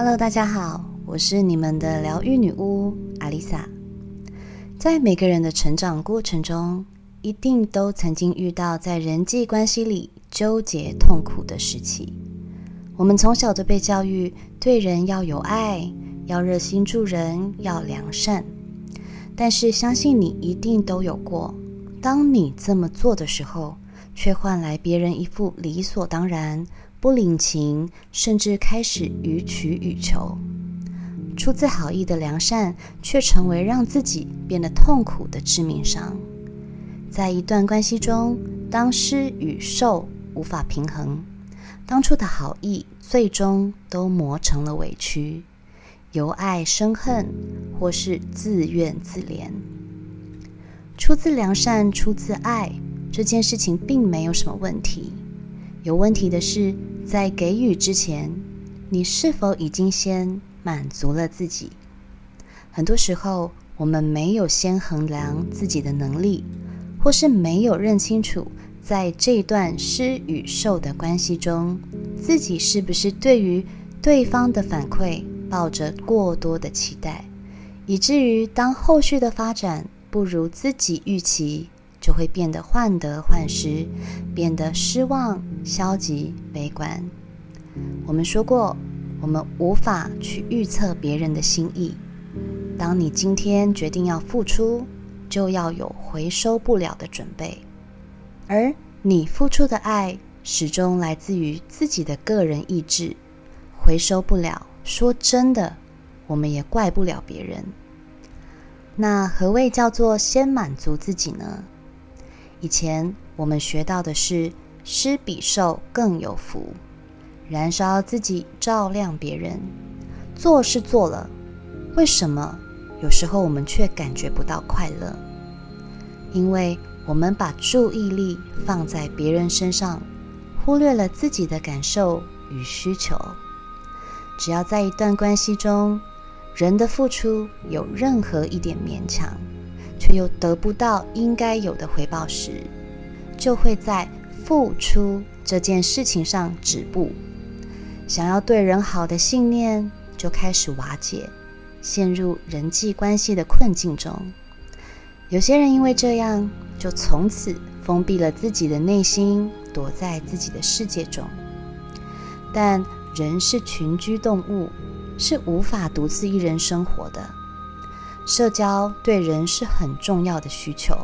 Hello，大家好，我是你们的疗愈女巫阿丽萨。在每个人的成长过程中，一定都曾经遇到在人际关系里纠结痛苦的时期。我们从小就被教育，对人要有爱，要热心助人，要良善。但是，相信你一定都有过，当你这么做的时候，却换来别人一副理所当然、不领情，甚至开始予取予求。出自好意的良善，却成为让自己变得痛苦的致命伤。在一段关系中，当施与受无法平衡，当初的好意最终都磨成了委屈，由爱生恨，或是自怨自怜。出自良善，出自爱。这件事情并没有什么问题，有问题的是，在给予之前，你是否已经先满足了自己？很多时候，我们没有先衡量自己的能力，或是没有认清楚，在这段施与受的关系中，自己是不是对于对方的反馈抱着过多的期待，以至于当后续的发展不如自己预期。就会变得患得患失，变得失望、消极、悲观。我们说过，我们无法去预测别人的心意。当你今天决定要付出，就要有回收不了的准备。而你付出的爱，始终来自于自己的个人意志，回收不了。说真的，我们也怪不了别人。那何谓叫做先满足自己呢？以前我们学到的是施比受更有福，燃烧自己照亮别人。做是做了，为什么有时候我们却感觉不到快乐？因为我们把注意力放在别人身上，忽略了自己的感受与需求。只要在一段关系中，人的付出有任何一点勉强。却又得不到应该有的回报时，就会在付出这件事情上止步，想要对人好的信念就开始瓦解，陷入人际关系的困境中。有些人因为这样，就从此封闭了自己的内心，躲在自己的世界中。但人是群居动物，是无法独自一人生活的。社交对人是很重要的需求。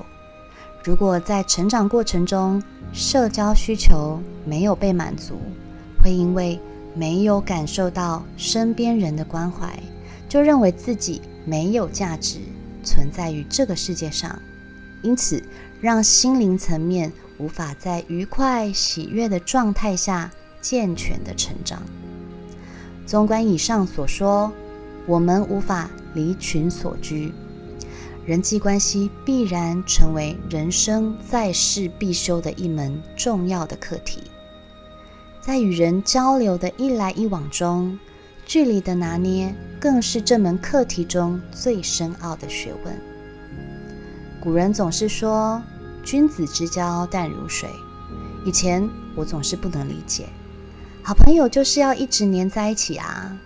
如果在成长过程中，社交需求没有被满足，会因为没有感受到身边人的关怀，就认为自己没有价值，存在于这个世界上，因此让心灵层面无法在愉快喜悦的状态下健全的成长。纵观以上所说。我们无法离群所居，人际关系必然成为人生在世必修的一门重要的课题。在与人交流的一来一往中，距离的拿捏更是这门课题中最深奥的学问。古人总是说“君子之交淡如水”，以前我总是不能理解，好朋友就是要一直黏在一起啊。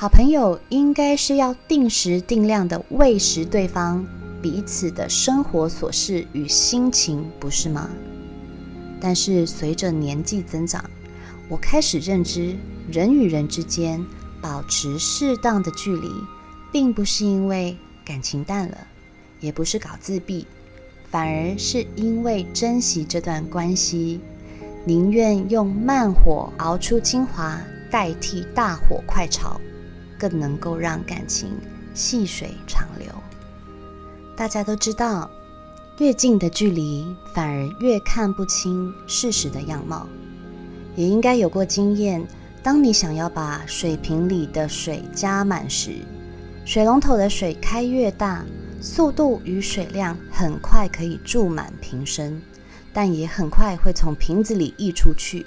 好朋友应该是要定时定量的喂食对方彼此的生活琐事与心情，不是吗？但是随着年纪增长，我开始认知，人与人之间保持适当的距离，并不是因为感情淡了，也不是搞自闭，反而是因为珍惜这段关系，宁愿用慢火熬出精华，代替大火快炒。更能够让感情细水长流。大家都知道，越近的距离反而越看不清事实的样貌。也应该有过经验，当你想要把水瓶里的水加满时，水龙头的水开越大，速度与水量很快可以注满瓶身，但也很快会从瓶子里溢出去。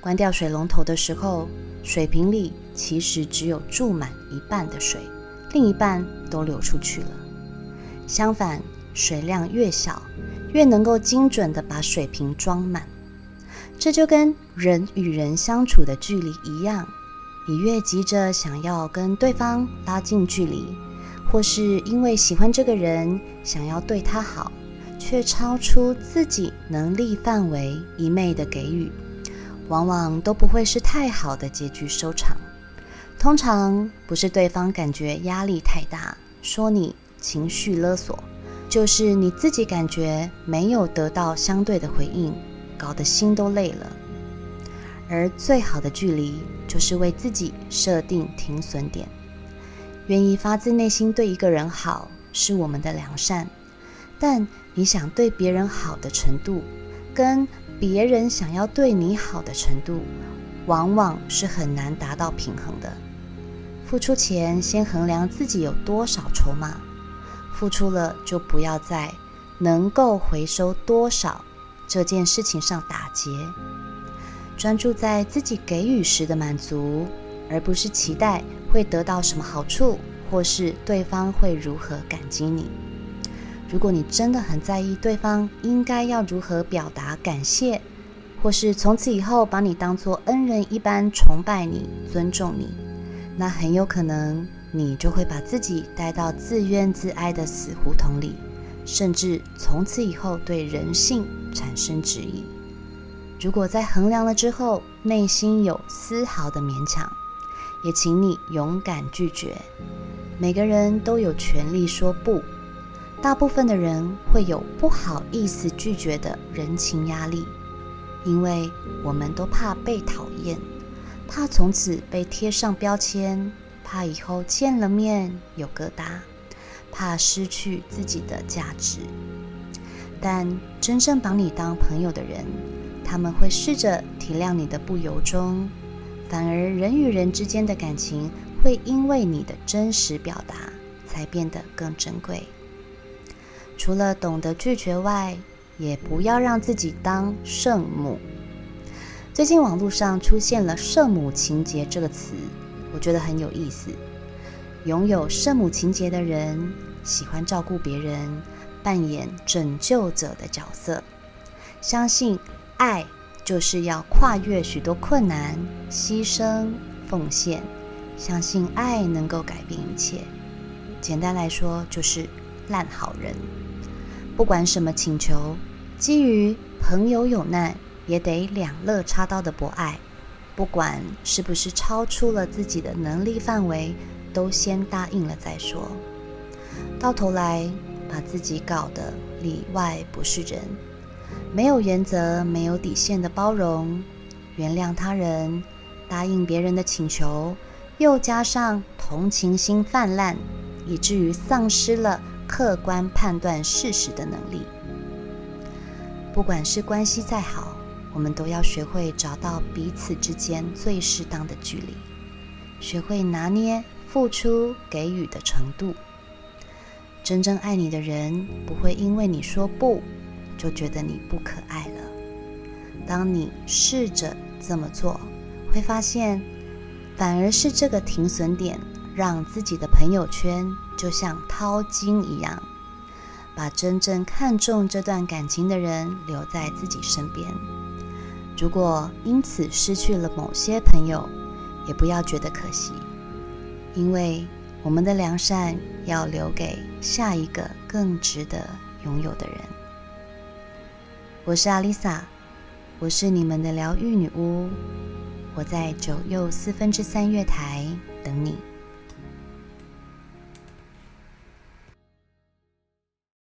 关掉水龙头的时候，水瓶里其实只有注满一半的水，另一半都流出去了。相反，水量越小，越能够精准的把水瓶装满。这就跟人与人相处的距离一样，你越急着想要跟对方拉近距离，或是因为喜欢这个人想要对他好，却超出自己能力范围一昧的给予，往往都不会是太好的结局收场。通常不是对方感觉压力太大，说你情绪勒索，就是你自己感觉没有得到相对的回应，搞得心都累了。而最好的距离，就是为自己设定停损点。愿意发自内心对一个人好，是我们的良善。但你想对别人好的程度，跟别人想要对你好的程度，往往是很难达到平衡的。付出前，先衡量自己有多少筹码；付出了，就不要在能够回收多少这件事情上打结。专注在自己给予时的满足，而不是期待会得到什么好处，或是对方会如何感激你。如果你真的很在意对方应该要如何表达感谢，或是从此以后把你当作恩人一般崇拜你、尊重你，那很有可能你就会把自己带到自怨自哀的死胡同里，甚至从此以后对人性产生质疑。如果在衡量了之后，内心有丝毫的勉强，也请你勇敢拒绝。每个人都有权利说不，大部分的人会有不好意思拒绝的人情压力，因为我们都怕被讨厌，怕从此被贴上标签，怕以后见了面有疙瘩，怕失去自己的价值。但真正把你当朋友的人，他们会试着体谅你的不由衷，反而人与人之间的感情会因为你的真实表达才变得更珍贵。除了懂得拒绝外，也不要让自己当圣母。最近网络上出现了“圣母情节”这个词，我觉得很有意思。拥有圣母情节的人，喜欢照顾别人，扮演拯救者的角色，相信。爱就是要跨越许多困难，牺牲奉献，相信爱能够改变一切。简单来说，就是烂好人。不管什么请求，基于朋友有难也得两肋插刀的博爱，不管是不是超出了自己的能力范围，都先答应了再说。到头来把自己搞得里外不是人。没有原则、没有底线的包容、原谅他人、答应别人的请求，又加上同情心泛滥，以至于丧失了客观判断事实的能力。不管是关系再好，我们都要学会找到彼此之间最适当的距离，学会拿捏付出给予的程度。真正爱你的人，不会因为你说不。就觉得你不可爱了。当你试着这么做，会发现，反而是这个停损点，让自己的朋友圈就像掏金一样，把真正看重这段感情的人留在自己身边。如果因此失去了某些朋友，也不要觉得可惜，因为我们的良善要留给下一个更值得拥有的人。我是阿丽萨，我是你们的疗愈女巫，我在九又四分之三月台等你。